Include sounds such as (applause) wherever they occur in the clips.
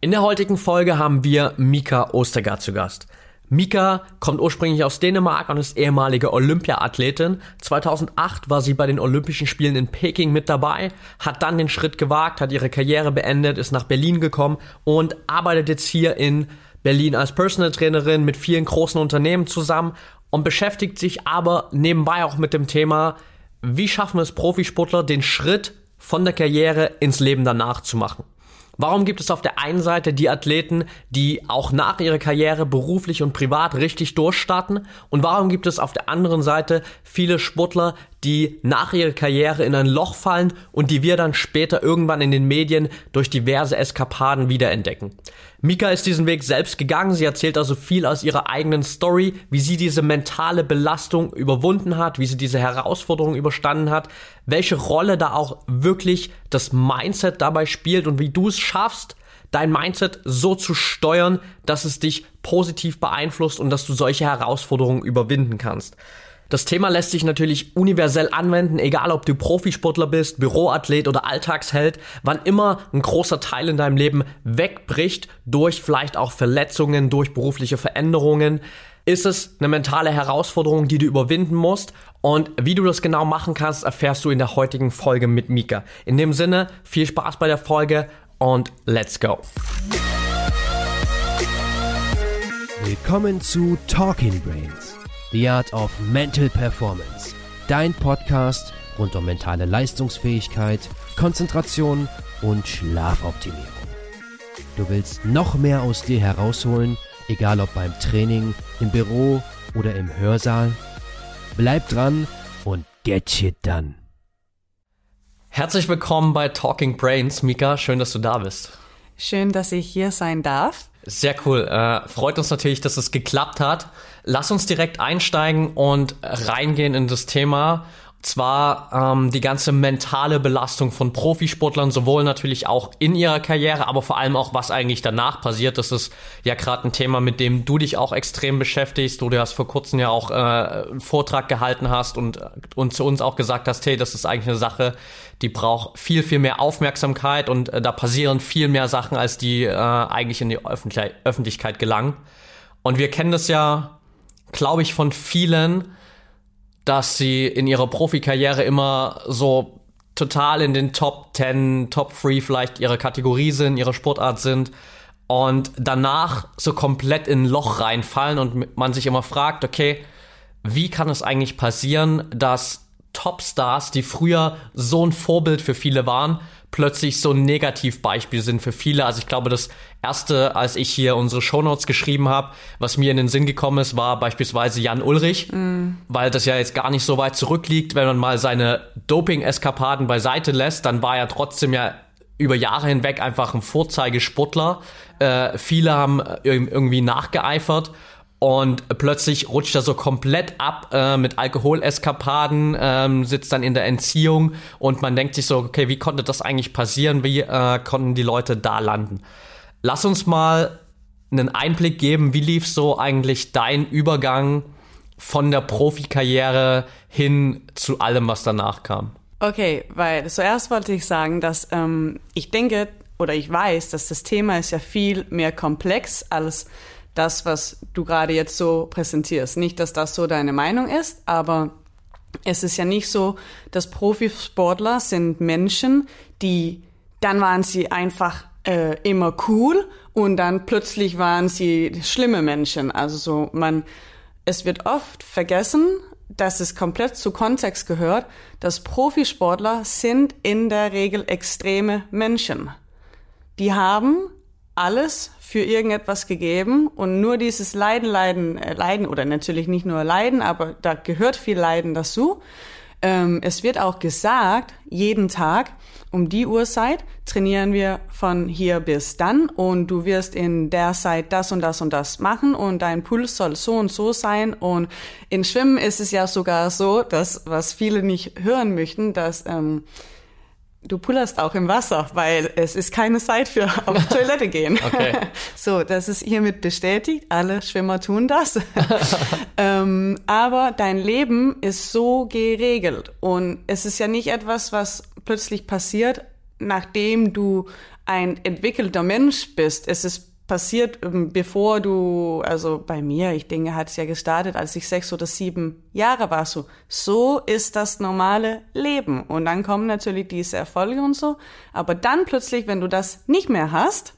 In der heutigen Folge haben wir Mika Ostergaard zu Gast. Mika kommt ursprünglich aus Dänemark und ist ehemalige Olympiaathletin. 2008 war sie bei den Olympischen Spielen in Peking mit dabei, hat dann den Schritt gewagt, hat ihre Karriere beendet, ist nach Berlin gekommen und arbeitet jetzt hier in Berlin als Personal Trainerin mit vielen großen Unternehmen zusammen und beschäftigt sich aber nebenbei auch mit dem Thema, wie schaffen es Profisportler, den Schritt von der Karriere ins Leben danach zu machen. Warum gibt es auf der einen Seite die Athleten, die auch nach ihrer Karriere beruflich und privat richtig durchstarten? Und warum gibt es auf der anderen Seite viele Sportler, die nach ihrer Karriere in ein Loch fallen und die wir dann später irgendwann in den Medien durch diverse Eskapaden wiederentdecken. Mika ist diesen Weg selbst gegangen. Sie erzählt also viel aus ihrer eigenen Story, wie sie diese mentale Belastung überwunden hat, wie sie diese Herausforderung überstanden hat, welche Rolle da auch wirklich das Mindset dabei spielt und wie du es schaffst, dein Mindset so zu steuern, dass es dich positiv beeinflusst und dass du solche Herausforderungen überwinden kannst. Das Thema lässt sich natürlich universell anwenden, egal ob du Profisportler bist, Büroathlet oder Alltagsheld. Wann immer ein großer Teil in deinem Leben wegbricht, durch vielleicht auch Verletzungen, durch berufliche Veränderungen, ist es eine mentale Herausforderung, die du überwinden musst. Und wie du das genau machen kannst, erfährst du in der heutigen Folge mit Mika. In dem Sinne, viel Spaß bei der Folge und let's go. Willkommen zu Talking Brains The Art of Mental Performance. Dein Podcast rund um mentale Leistungsfähigkeit, Konzentration und Schlafoptimierung. Du willst noch mehr aus dir herausholen, egal ob beim Training, im Büro oder im Hörsaal? Bleib dran und get shit done. Herzlich willkommen bei Talking Brains, Mika. Schön, dass du da bist. Schön, dass ich hier sein darf. Sehr cool. Äh, freut uns natürlich, dass es geklappt hat. Lass uns direkt einsteigen und reingehen in das Thema. Zwar ähm, die ganze mentale Belastung von Profisportlern, sowohl natürlich auch in ihrer Karriere, aber vor allem auch, was eigentlich danach passiert. Das ist ja gerade ein Thema, mit dem du dich auch extrem beschäftigst. Du hast vor kurzem ja auch äh, einen Vortrag gehalten hast und, und zu uns auch gesagt hast, hey, das ist eigentlich eine Sache, die braucht viel, viel mehr Aufmerksamkeit und äh, da passieren viel mehr Sachen, als die äh, eigentlich in die Öffentlich Öffentlichkeit gelangen. Und wir kennen das ja, glaube ich, von vielen, dass sie in ihrer Profikarriere immer so total in den Top 10, Top 3 vielleicht ihrer Kategorie sind, ihrer Sportart sind und danach so komplett in ein Loch reinfallen und man sich immer fragt, okay, wie kann es eigentlich passieren, dass Topstars, die früher so ein Vorbild für viele waren, plötzlich so ein Negativbeispiel sind für viele. Also ich glaube, das erste, als ich hier unsere Shownotes geschrieben habe, was mir in den Sinn gekommen ist, war beispielsweise Jan Ulrich, mm. weil das ja jetzt gar nicht so weit zurückliegt, wenn man mal seine Doping-Eskapaden beiseite lässt, dann war er trotzdem ja über Jahre hinweg einfach ein Vorzeigesportler. Äh, viele haben irgendwie nachgeeifert und plötzlich rutscht er so komplett ab äh, mit Alkoholeskapaden, ähm, sitzt dann in der Entziehung und man denkt sich so, okay, wie konnte das eigentlich passieren? Wie äh, konnten die Leute da landen? Lass uns mal einen Einblick geben, wie lief so eigentlich dein Übergang von der Profikarriere hin zu allem, was danach kam? Okay, weil zuerst wollte ich sagen, dass ähm, ich denke oder ich weiß, dass das Thema ist ja viel mehr komplex als das, was du gerade jetzt so präsentierst. Nicht, dass das so deine Meinung ist, aber es ist ja nicht so, dass Profisportler sind Menschen, die dann waren sie einfach äh, immer cool und dann plötzlich waren sie schlimme Menschen. Also so man, es wird oft vergessen, dass es komplett zu Kontext gehört, dass Profisportler sind in der Regel extreme Menschen. Die haben alles für irgendetwas gegeben und nur dieses Leiden, Leiden, äh, Leiden oder natürlich nicht nur Leiden, aber da gehört viel Leiden dazu. Ähm, es wird auch gesagt, jeden Tag um die Uhrzeit trainieren wir von hier bis dann und du wirst in der Zeit das und das und das machen und dein Puls soll so und so sein und in Schwimmen ist es ja sogar so, dass was viele nicht hören möchten, dass ähm, du pullerst auch im Wasser, weil es ist keine Zeit für auf die Toilette gehen. (laughs) Okay. (laughs) So, das ist hiermit bestätigt. Alle Schwimmer tun das. (laughs) ähm, aber dein Leben ist so geregelt und es ist ja nicht etwas, was plötzlich passiert nachdem du ein entwickelter Mensch bist. Es ist passiert, ähm, bevor du, also bei mir, ich denke, hat es ja gestartet, als ich sechs oder sieben Jahre war. So, so ist das normale Leben. Und dann kommen natürlich diese Erfolge und so. Aber dann plötzlich, wenn du das nicht mehr hast,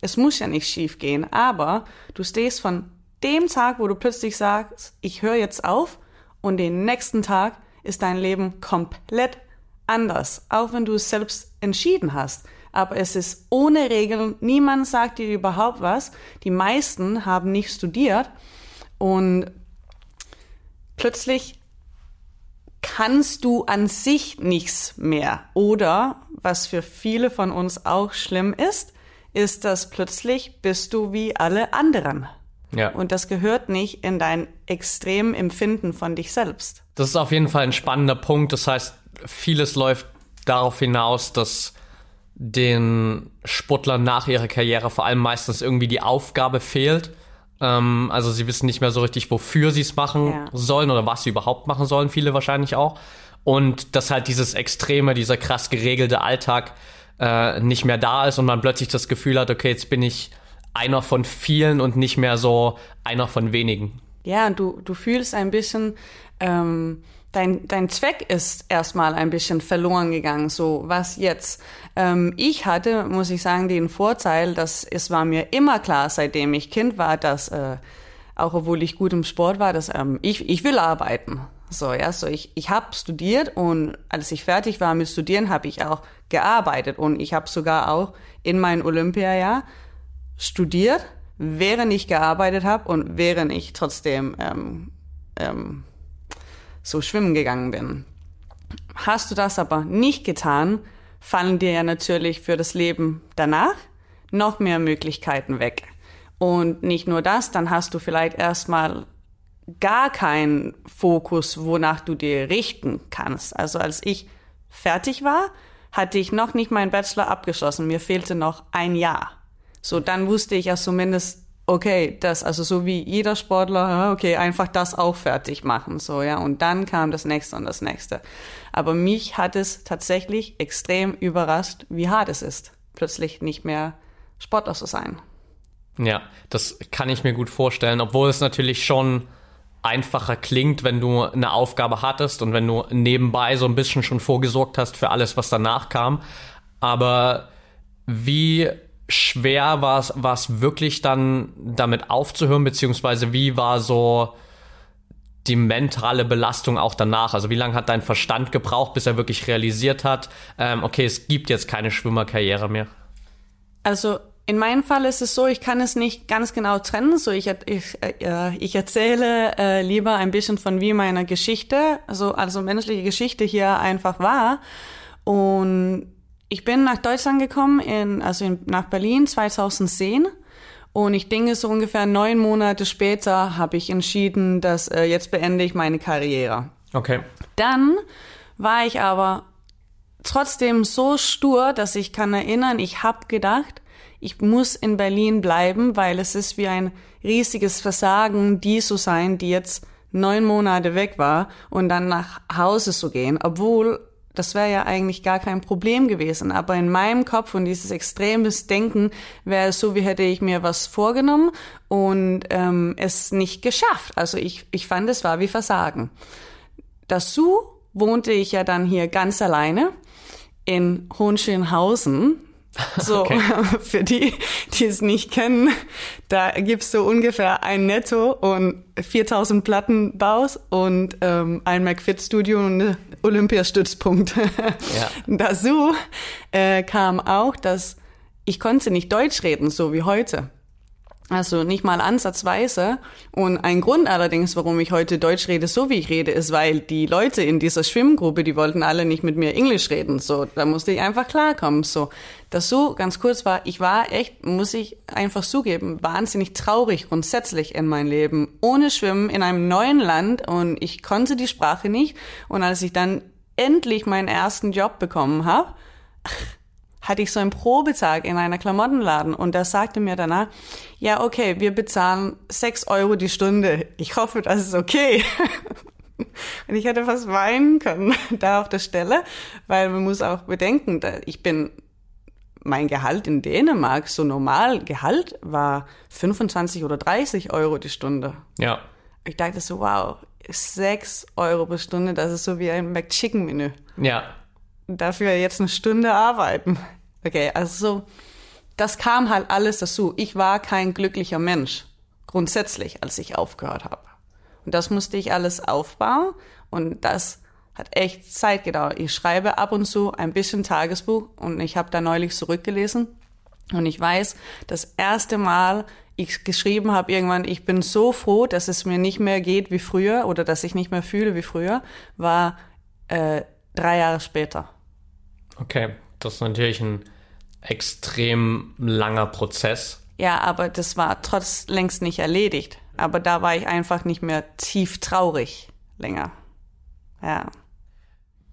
es muss ja nicht schief gehen, aber du stehst von dem Tag, wo du plötzlich sagst, ich höre jetzt auf und den nächsten Tag ist dein Leben komplett anders, auch wenn du es selbst entschieden hast. Aber es ist ohne Regeln, niemand sagt dir überhaupt was. Die meisten haben nicht studiert und plötzlich kannst du an sich nichts mehr. Oder, was für viele von uns auch schlimm ist, ist, dass plötzlich bist du wie alle anderen. Ja. Und das gehört nicht in dein extremen Empfinden von dich selbst. Das ist auf jeden Fall ein spannender Punkt. Das heißt, vieles läuft darauf hinaus, dass den Sportlern nach ihrer Karriere vor allem meistens irgendwie die Aufgabe fehlt. Ähm, also sie wissen nicht mehr so richtig, wofür sie es machen ja. sollen oder was sie überhaupt machen sollen, viele wahrscheinlich auch. Und dass halt dieses extreme, dieser krass geregelte Alltag äh, nicht mehr da ist und man plötzlich das Gefühl hat, okay, jetzt bin ich einer von vielen und nicht mehr so einer von wenigen. Ja, und du, du fühlst ein bisschen, ähm, dein, dein Zweck ist erstmal ein bisschen verloren gegangen. So, was jetzt? Ähm, ich hatte, muss ich sagen, den Vorteil, dass es war mir immer klar, seitdem ich Kind war, dass, äh, auch obwohl ich gut im Sport war, dass ähm, ich, ich will arbeiten. So, ja, so ich, ich habe studiert und als ich fertig war mit Studieren, habe ich auch gearbeitet und ich habe sogar auch in meinem Olympiajahr studiert, während ich gearbeitet habe und während ich trotzdem ähm, ähm, so schwimmen gegangen bin. Hast du das aber nicht getan, fallen dir ja natürlich für das Leben danach noch mehr Möglichkeiten weg. Und nicht nur das, dann hast du vielleicht erstmal gar keinen Fokus, wonach du dir richten kannst. Also als ich fertig war, hatte ich noch nicht meinen Bachelor abgeschlossen. Mir fehlte noch ein Jahr. So, dann wusste ich ja zumindest, okay, das, also so wie jeder Sportler, okay, einfach das auch fertig machen, so, ja. Und dann kam das nächste und das nächste. Aber mich hat es tatsächlich extrem überrascht, wie hart es ist, plötzlich nicht mehr Sportler zu sein. Ja, das kann ich mir gut vorstellen, obwohl es natürlich schon einfacher klingt, wenn du eine Aufgabe hattest und wenn du nebenbei so ein bisschen schon vorgesorgt hast für alles, was danach kam. Aber wie schwer war es, war es wirklich dann damit aufzuhören, beziehungsweise wie war so die mentale Belastung auch danach? Also wie lange hat dein Verstand gebraucht, bis er wirklich realisiert hat, ähm, okay, es gibt jetzt keine Schwimmerkarriere mehr? Also in meinem Fall ist es so, ich kann es nicht ganz genau trennen. So, ich, ich, äh, ich erzähle äh, lieber ein bisschen von wie meine Geschichte, also, also menschliche Geschichte hier einfach war. Und ich bin nach Deutschland gekommen, in, also in, nach Berlin 2010. Und ich denke, so ungefähr neun Monate später habe ich entschieden, dass äh, jetzt beende ich meine Karriere. Okay. Dann war ich aber trotzdem so stur, dass ich kann erinnern, ich habe gedacht, ich muss in Berlin bleiben, weil es ist wie ein riesiges Versagen, die zu sein, die jetzt neun Monate weg war und dann nach Hause zu gehen, obwohl das wäre ja eigentlich gar kein Problem gewesen. Aber in meinem Kopf und dieses extremes Denken wäre es so, wie hätte ich mir was vorgenommen und ähm, es nicht geschafft. Also ich, ich fand, es war wie Versagen. Dazu wohnte ich ja dann hier ganz alleine in Hohenschönhausen so, okay. (laughs) für die, die es nicht kennen, da gibt's so ungefähr ein Netto und 4000 Plattenbaus und ähm, ein McFit-Studio und Olympiastützpunkt. Ja. (laughs) Dazu äh, kam auch, dass ich konnte nicht Deutsch reden, so wie heute. Also nicht mal ansatzweise. Und ein Grund allerdings, warum ich heute Deutsch rede, so wie ich rede, ist, weil die Leute in dieser Schwimmgruppe, die wollten alle nicht mit mir Englisch reden. So, da musste ich einfach klarkommen. So, das so ganz kurz war, ich war echt, muss ich einfach zugeben, wahnsinnig traurig grundsätzlich in mein Leben. Ohne Schwimmen in einem neuen Land und ich konnte die Sprache nicht. Und als ich dann endlich meinen ersten Job bekommen habe, hatte ich so einen Probetag in einer Klamottenladen und der sagte mir danach, ja, okay, wir bezahlen sechs Euro die Stunde. Ich hoffe, das ist okay. (laughs) Und ich hätte fast weinen können (laughs) da auf der Stelle, weil man muss auch bedenken, ich bin mein Gehalt in Dänemark, so normal Gehalt, war 25 oder 30 Euro die Stunde. Ja. Ich dachte so, wow, 6 Euro pro Stunde, das ist so wie ein McChicken-Menü. Ja. Dafür jetzt eine Stunde arbeiten. Okay, also so, das kam halt alles dazu. Ich war kein glücklicher Mensch, grundsätzlich, als ich aufgehört habe. Und das musste ich alles aufbauen und das hat echt Zeit gedauert. Ich schreibe ab und zu ein bisschen Tagesbuch und ich habe da neulich zurückgelesen und ich weiß, das erste Mal ich geschrieben habe irgendwann, ich bin so froh, dass es mir nicht mehr geht wie früher oder dass ich nicht mehr fühle wie früher, war äh, drei Jahre später. Okay, das ist natürlich ein extrem langer Prozess. Ja, aber das war trotz längst nicht erledigt. Aber da war ich einfach nicht mehr tief traurig länger. Ja.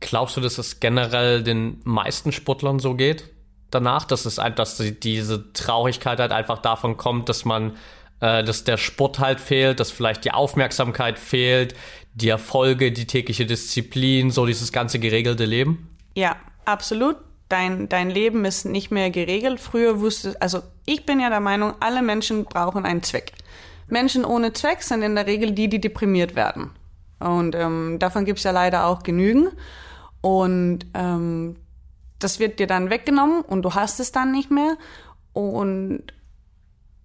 Glaubst du, dass es generell den meisten Sportlern so geht danach, dass es dass diese Traurigkeit halt einfach davon kommt, dass man, äh, dass der Sport halt fehlt, dass vielleicht die Aufmerksamkeit fehlt, die Erfolge, die tägliche Disziplin, so dieses ganze geregelte Leben? Ja, absolut. Dein, dein Leben ist nicht mehr geregelt. Früher wusste, also ich bin ja der Meinung, alle Menschen brauchen einen Zweck. Menschen ohne Zweck sind in der Regel die, die deprimiert werden. Und ähm, davon gibt es ja leider auch genügen. Und ähm, das wird dir dann weggenommen und du hast es dann nicht mehr. Und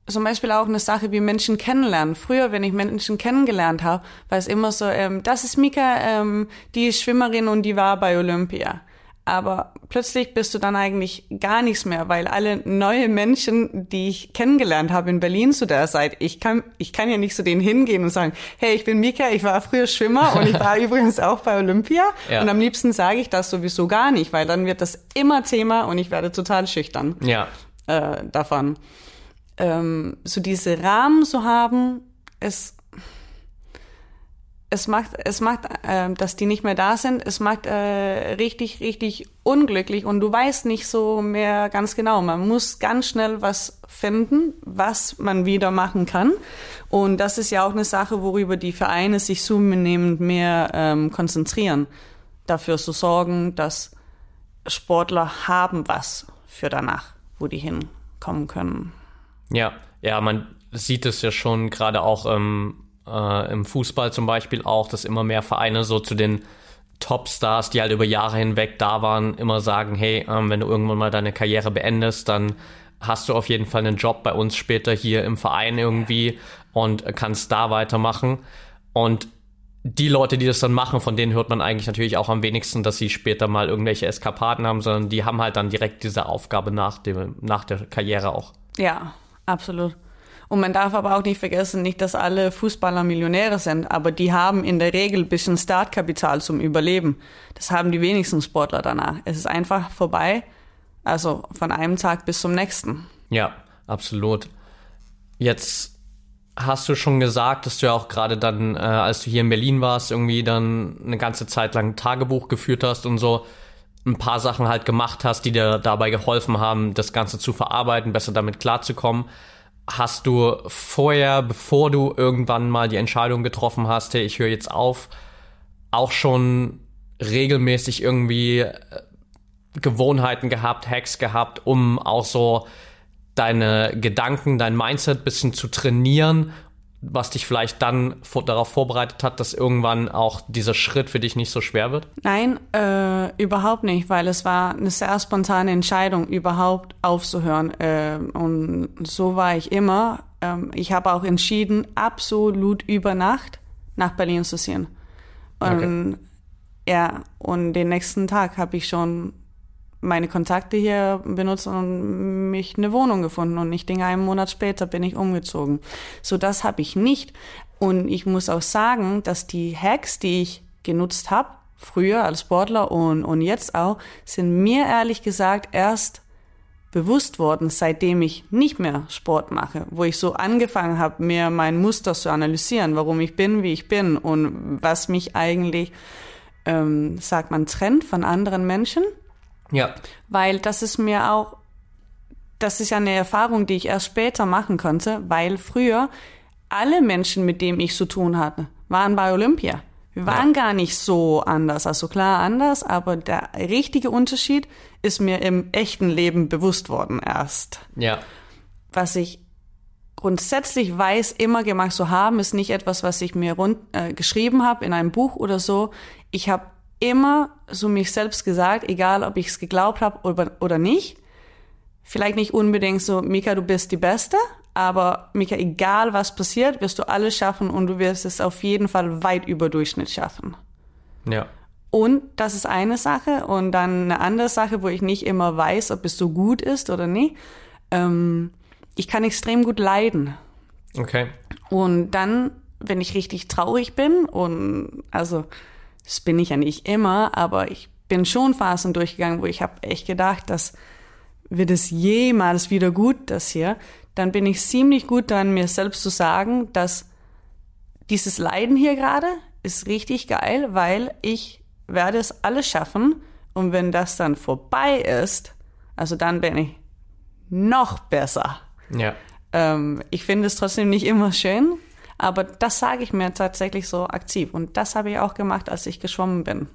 zum Beispiel auch eine Sache wie Menschen kennenlernen. Früher, wenn ich Menschen kennengelernt habe, war es immer so, ähm, das ist Mika, ähm, die ist Schwimmerin und die war bei Olympia aber plötzlich bist du dann eigentlich gar nichts mehr, weil alle neue Menschen, die ich kennengelernt habe in Berlin zu der Zeit, ich kann, ich kann ja nicht zu denen hingehen und sagen, hey, ich bin Mika, ich war früher Schwimmer und ich war (laughs) übrigens auch bei Olympia. Ja. Und am liebsten sage ich das sowieso gar nicht, weil dann wird das immer Thema und ich werde total schüchtern ja. äh, davon. Ähm, so diese Rahmen zu haben, ist es macht, es macht, äh, dass die nicht mehr da sind, es macht äh, richtig, richtig unglücklich und du weißt nicht so mehr ganz genau. Man muss ganz schnell was finden, was man wieder machen kann. Und das ist ja auch eine Sache, worüber die Vereine sich zunehmend mehr ähm, konzentrieren. Dafür zu sorgen, dass Sportler haben was für danach, wo die hinkommen können. Ja, ja, man sieht es ja schon gerade auch ähm äh, im Fußball zum Beispiel auch, dass immer mehr Vereine so zu den Topstars, die halt über Jahre hinweg da waren, immer sagen, hey, ähm, wenn du irgendwann mal deine Karriere beendest, dann hast du auf jeden Fall einen Job bei uns später hier im Verein irgendwie und kannst da weitermachen. Und die Leute, die das dann machen, von denen hört man eigentlich natürlich auch am wenigsten, dass sie später mal irgendwelche Eskapaden haben, sondern die haben halt dann direkt diese Aufgabe nach, dem, nach der Karriere auch. Ja, absolut. Und man darf aber auch nicht vergessen, nicht, dass alle Fußballer Millionäre sind, aber die haben in der Regel ein bisschen Startkapital zum Überleben. Das haben die wenigsten Sportler danach. Es ist einfach vorbei, also von einem Tag bis zum nächsten. Ja, absolut. Jetzt hast du schon gesagt, dass du ja auch gerade dann, äh, als du hier in Berlin warst, irgendwie dann eine ganze Zeit lang Tagebuch geführt hast und so ein paar Sachen halt gemacht hast, die dir dabei geholfen haben, das Ganze zu verarbeiten, besser damit klarzukommen hast du vorher, bevor du irgendwann mal die Entscheidung getroffen hast, hey, ich höre jetzt auf, auch schon regelmäßig irgendwie äh, Gewohnheiten gehabt, Hacks gehabt, um auch so deine Gedanken, dein Mindset bisschen zu trainieren was dich vielleicht dann vor, darauf vorbereitet hat, dass irgendwann auch dieser Schritt für dich nicht so schwer wird? Nein, äh, überhaupt nicht, weil es war eine sehr spontane Entscheidung, überhaupt aufzuhören. Äh, und so war ich immer. Ähm, ich habe auch entschieden, absolut über Nacht nach Berlin zu ziehen. Und okay. ja, und den nächsten Tag habe ich schon meine Kontakte hier benutzt und mich eine Wohnung gefunden und ich denke, einen Monat später bin ich umgezogen. So das habe ich nicht. Und ich muss auch sagen, dass die Hacks, die ich genutzt habe, früher als Sportler und, und jetzt auch, sind mir ehrlich gesagt erst bewusst worden, seitdem ich nicht mehr Sport mache, wo ich so angefangen habe, mir mein Muster zu analysieren, warum ich bin, wie ich bin und was mich eigentlich, ähm, sagt man, trennt von anderen Menschen ja. Weil das ist mir auch, das ist ja eine Erfahrung, die ich erst später machen konnte, weil früher alle Menschen, mit denen ich zu tun hatte, waren bei Olympia. Wir waren ja. gar nicht so anders. Also klar anders, aber der richtige Unterschied ist mir im echten Leben bewusst worden erst. Ja. Was ich grundsätzlich weiß, immer gemacht zu haben, ist nicht etwas, was ich mir rund, äh, geschrieben habe in einem Buch oder so. Ich habe immer so mich selbst gesagt, egal ob ich es geglaubt habe oder, oder nicht. Vielleicht nicht unbedingt so, Mika, du bist die Beste, aber Mika, egal was passiert, wirst du alles schaffen und du wirst es auf jeden Fall weit über Durchschnitt schaffen. Ja. Und das ist eine Sache. Und dann eine andere Sache, wo ich nicht immer weiß, ob es so gut ist oder nicht. Ähm, ich kann extrem gut leiden. Okay. Und dann, wenn ich richtig traurig bin und also das bin ich ja nicht immer, aber ich bin schon Phasen durchgegangen, wo ich habe echt gedacht, dass wird es jemals wieder gut, das hier, dann bin ich ziemlich gut daran, mir selbst zu sagen, dass dieses Leiden hier gerade ist richtig geil, weil ich werde es alles schaffen und wenn das dann vorbei ist, also dann bin ich noch besser. Ja. Ähm, ich finde es trotzdem nicht immer schön, aber das sage ich mir tatsächlich so aktiv. Und das habe ich auch gemacht, als ich geschwommen bin.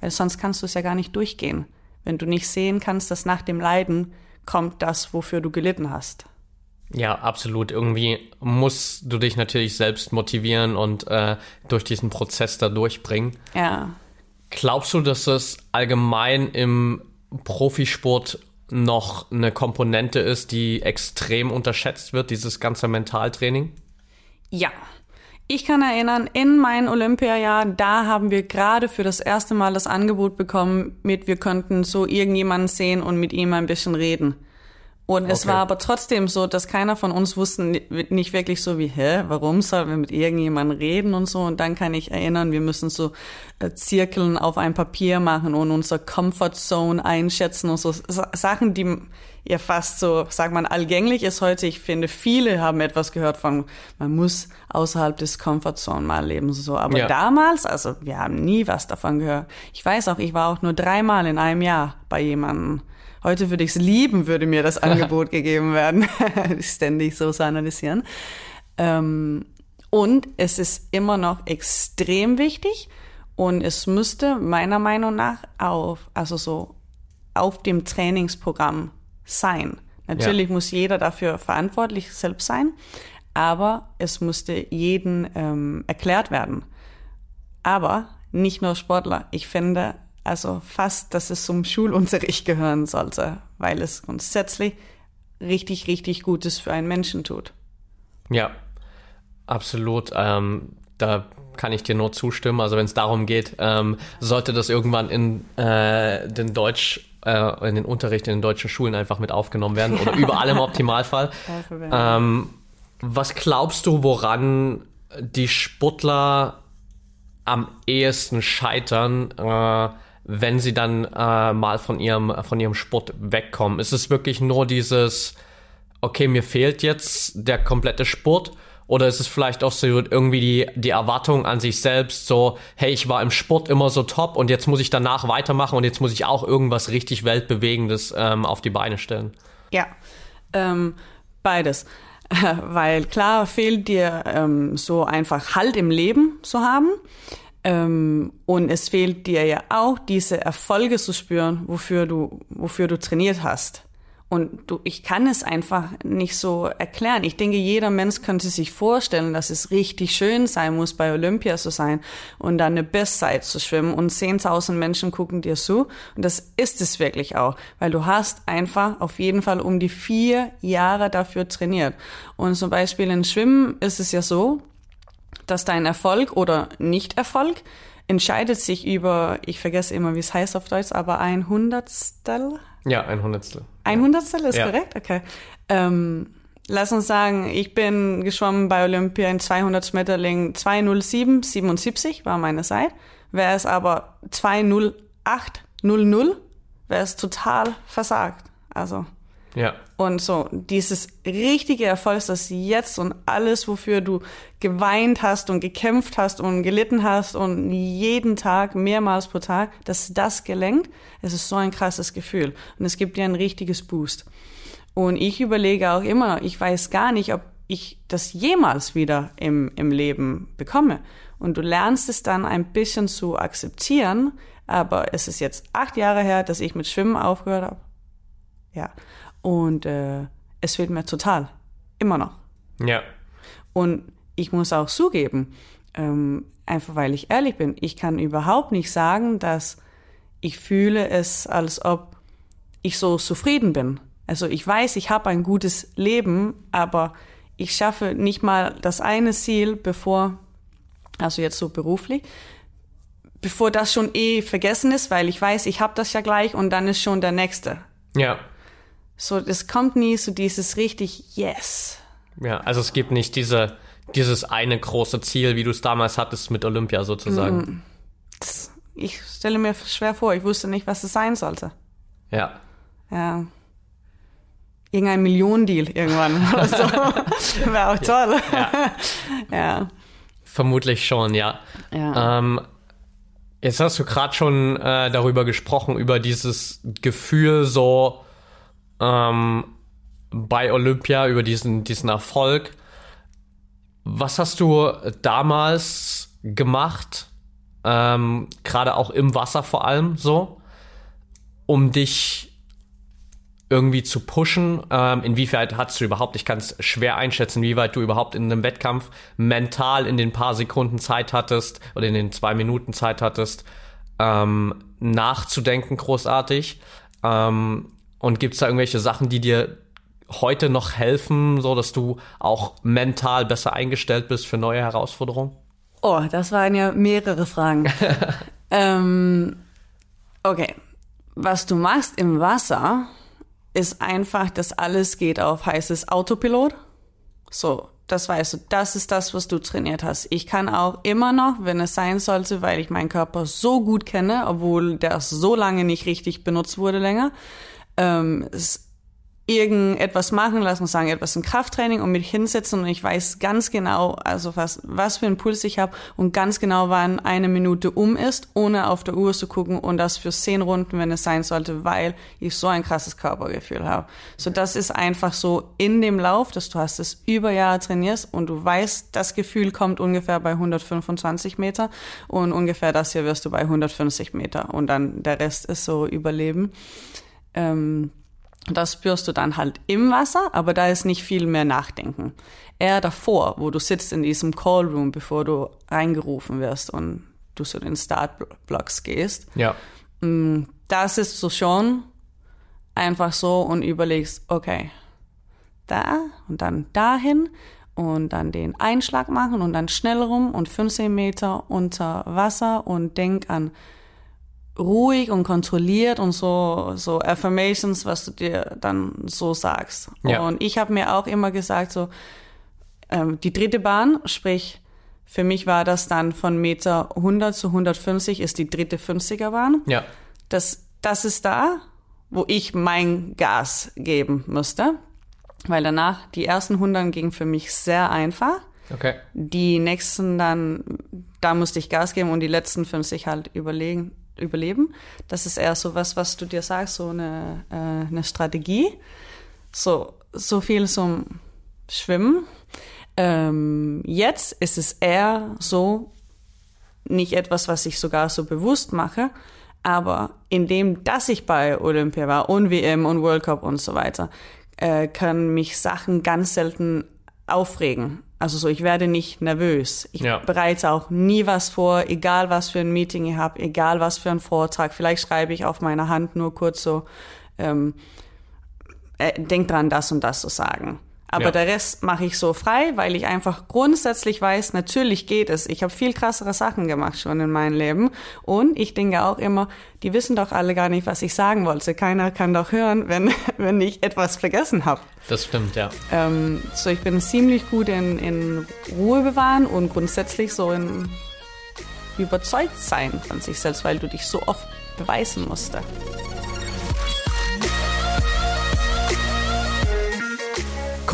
Weil sonst kannst du es ja gar nicht durchgehen, wenn du nicht sehen kannst, dass nach dem Leiden kommt das, wofür du gelitten hast. Ja, absolut. Irgendwie musst du dich natürlich selbst motivieren und äh, durch diesen Prozess da durchbringen. Ja. Glaubst du, dass es allgemein im Profisport noch eine Komponente ist, die extrem unterschätzt wird, dieses ganze Mentaltraining? Ja. Ich kann erinnern, in meinem Olympiajahr, da haben wir gerade für das erste Mal das Angebot bekommen, mit wir könnten so irgendjemanden sehen und mit ihm ein bisschen reden. Und es okay. war aber trotzdem so, dass keiner von uns wusste nicht wirklich so wie, hä, warum sollen wir mit irgendjemandem reden und so. Und dann kann ich erinnern, wir müssen so äh, Zirkeln auf ein Papier machen und unser Comfort Zone einschätzen und so Sachen, die ja fast so, sagt man, allgänglich ist heute. Ich finde, viele haben etwas gehört von, man muss außerhalb des Comfort Zone mal leben, so. Aber ja. damals, also wir haben nie was davon gehört. Ich weiß auch, ich war auch nur dreimal in einem Jahr bei jemandem Heute würde ich es lieben, würde mir das Angebot gegeben werden. (laughs) Ständig so zu analysieren. Ähm, und es ist immer noch extrem wichtig und es müsste meiner Meinung nach auf, also so auf dem Trainingsprogramm sein. Natürlich ja. muss jeder dafür verantwortlich selbst sein, aber es musste jedem ähm, erklärt werden. Aber nicht nur Sportler. Ich finde, also fast, dass es zum Schulunterricht gehören sollte, weil es grundsätzlich richtig, richtig Gutes für einen Menschen tut. Ja, absolut. Ähm, da kann ich dir nur zustimmen. Also wenn es darum geht, ähm, sollte das irgendwann in äh, den Deutsch, äh, in den Unterricht in den deutschen Schulen einfach mit aufgenommen werden oder (laughs) überall im Optimalfall. ähm, was glaubst du, woran die Sportler am ehesten scheitern, äh, wenn sie dann äh, mal von ihrem, von ihrem Sport wegkommen? Ist es wirklich nur dieses, okay, mir fehlt jetzt der komplette Sport? Oder ist es vielleicht auch so irgendwie die, die Erwartung an sich selbst, so, hey, ich war im Sport immer so top und jetzt muss ich danach weitermachen und jetzt muss ich auch irgendwas richtig Weltbewegendes ähm, auf die Beine stellen? Ja, ähm, beides. (laughs) Weil klar fehlt dir ähm, so einfach Halt im Leben zu haben. Ähm, und es fehlt dir ja auch, diese Erfolge zu spüren, wofür du, wofür du trainiert hast. Und du, ich kann es einfach nicht so erklären. Ich denke, jeder Mensch könnte sich vorstellen, dass es richtig schön sein muss, bei Olympia zu sein und dann eine Bestzeit zu schwimmen und 10.000 Menschen gucken dir zu. Und das ist es wirklich auch, weil du hast einfach auf jeden Fall um die vier Jahre dafür trainiert. Und zum Beispiel in Schwimmen ist es ja so, dass dein Erfolg oder Nicht-Erfolg entscheidet sich über, ich vergesse immer, wie es heißt auf Deutsch, aber ein Hundertstel? Ja, ein Hundertstel. Ein Hundertstel ist ja. korrekt? Okay. Ähm, lass uns sagen, ich bin geschwommen bei Olympia in 200 Meterling 207, 77 war meine Zeit. Wäre es aber 208, 00, wäre es total versagt. Also. Ja. Und so, dieses richtige Erfolg, das jetzt und alles, wofür du geweint hast und gekämpft hast und gelitten hast und jeden Tag, mehrmals pro Tag, dass das gelenkt, es ist so ein krasses Gefühl. Und es gibt dir ein richtiges Boost. Und ich überlege auch immer noch, ich weiß gar nicht, ob ich das jemals wieder im, im Leben bekomme. Und du lernst es dann ein bisschen zu akzeptieren, aber es ist jetzt acht Jahre her, dass ich mit Schwimmen aufgehört habe. Ja. Und äh, es fehlt mir total. Immer noch. Ja. Und ich muss auch zugeben, ähm, einfach weil ich ehrlich bin, ich kann überhaupt nicht sagen, dass ich fühle es, als ob ich so zufrieden bin. Also ich weiß, ich habe ein gutes Leben, aber ich schaffe nicht mal das eine Ziel, bevor, also jetzt so beruflich, bevor das schon eh vergessen ist, weil ich weiß, ich habe das ja gleich und dann ist schon der nächste. Ja. So, es kommt nie so dieses richtig Yes. Ja, also es gibt nicht diese, dieses eine große Ziel, wie du es damals hattest mit Olympia sozusagen. Das, ich stelle mir schwer vor, ich wusste nicht, was es sein sollte. Ja. Ja. Irgendein Millionendeal irgendwann (laughs) oder so. Wäre auch toll. Ja. (laughs) ja. Vermutlich schon, ja. Ja. Ähm, jetzt hast du gerade schon äh, darüber gesprochen, über dieses Gefühl so ähm, bei Olympia, über diesen, diesen Erfolg. Was hast du damals gemacht, ähm, gerade auch im Wasser vor allem so, um dich irgendwie zu pushen. Ähm, inwieweit hast du überhaupt, ich kann es schwer einschätzen, wie weit du überhaupt in einem Wettkampf mental in den paar Sekunden Zeit hattest oder in den zwei Minuten Zeit hattest, ähm, nachzudenken großartig. Ähm, und gibt es da irgendwelche Sachen, die dir heute noch helfen, so dass du auch mental besser eingestellt bist für neue Herausforderungen? Oh, das waren ja mehrere Fragen. (laughs) ähm, okay. Was du machst im Wasser, ist einfach, dass alles geht auf heißes Autopilot. So, das weißt du, das ist das, was du trainiert hast. Ich kann auch immer noch, wenn es sein sollte, weil ich meinen Körper so gut kenne, obwohl der so lange nicht richtig benutzt wurde länger, ähm, irgendetwas machen lassen, sagen etwas im Krafttraining und mich hinsetzen und ich weiß ganz genau, also was, was für einen Puls ich habe und ganz genau, wann eine Minute um ist, ohne auf der Uhr zu gucken und das für zehn Runden, wenn es sein sollte, weil ich so ein krasses Körpergefühl habe. So, das ist einfach so in dem Lauf, dass du hast es über Jahre trainierst und du weißt, das Gefühl kommt ungefähr bei 125 Meter und ungefähr das hier wirst du bei 150 Meter und dann der Rest ist so Überleben. Ähm, das spürst du dann halt im Wasser, aber da ist nicht viel mehr Nachdenken. Eher davor, wo du sitzt in diesem Callroom, bevor du reingerufen wirst und du zu den Startblocks gehst. Ja. Das ist so schon einfach so und überlegst, okay, da und dann dahin und dann den Einschlag machen und dann schnell rum und 15 Meter unter Wasser und denk an ruhig und kontrolliert und so so Affirmations, was du dir dann so sagst. Ja. Und ich habe mir auch immer gesagt so ähm, die dritte Bahn, sprich für mich war das dann von Meter 100 zu 150 ist die dritte 50er Bahn. Ja. Das das ist da, wo ich mein Gas geben musste, weil danach die ersten 100 gingen für mich sehr einfach. Okay. Die nächsten dann, da musste ich Gas geben und die letzten 50 halt überlegen, überleben. Das ist eher so was, was du dir sagst, so eine, äh, eine Strategie. So, so viel zum Schwimmen. Ähm, jetzt ist es eher so, nicht etwas, was ich sogar so bewusst mache, aber indem, dass ich bei Olympia war und WM und World Cup und so weiter, äh, können mich Sachen ganz selten aufregen. Also so, ich werde nicht nervös. Ich Ja. bereite auch nie was vor, egal was für ein Meeting ich habe, egal was für ein Vortrag. Vielleicht schreibe ich auf meiner Hand nur kurz so, ähm, äh, denk dran, das und das zu sagen. Aber Ja. der Rest mache ich so frei, weil ich einfach grundsätzlich weiß, natürlich geht es. Ich habe viel krassere Sachen gemacht schon in meinem Leben. Und ich denke auch immer, die wissen doch alle gar nicht, was ich sagen wollte. Keiner kann doch hören, wenn, (laughs) wenn ich etwas vergessen habe. Das stimmt, ja. Ähm, so, ich bin ziemlich gut in, in Ruhe bewahren und grundsätzlich so in überzeugt sein von sich selbst, weil du dich so oft beweisen musste.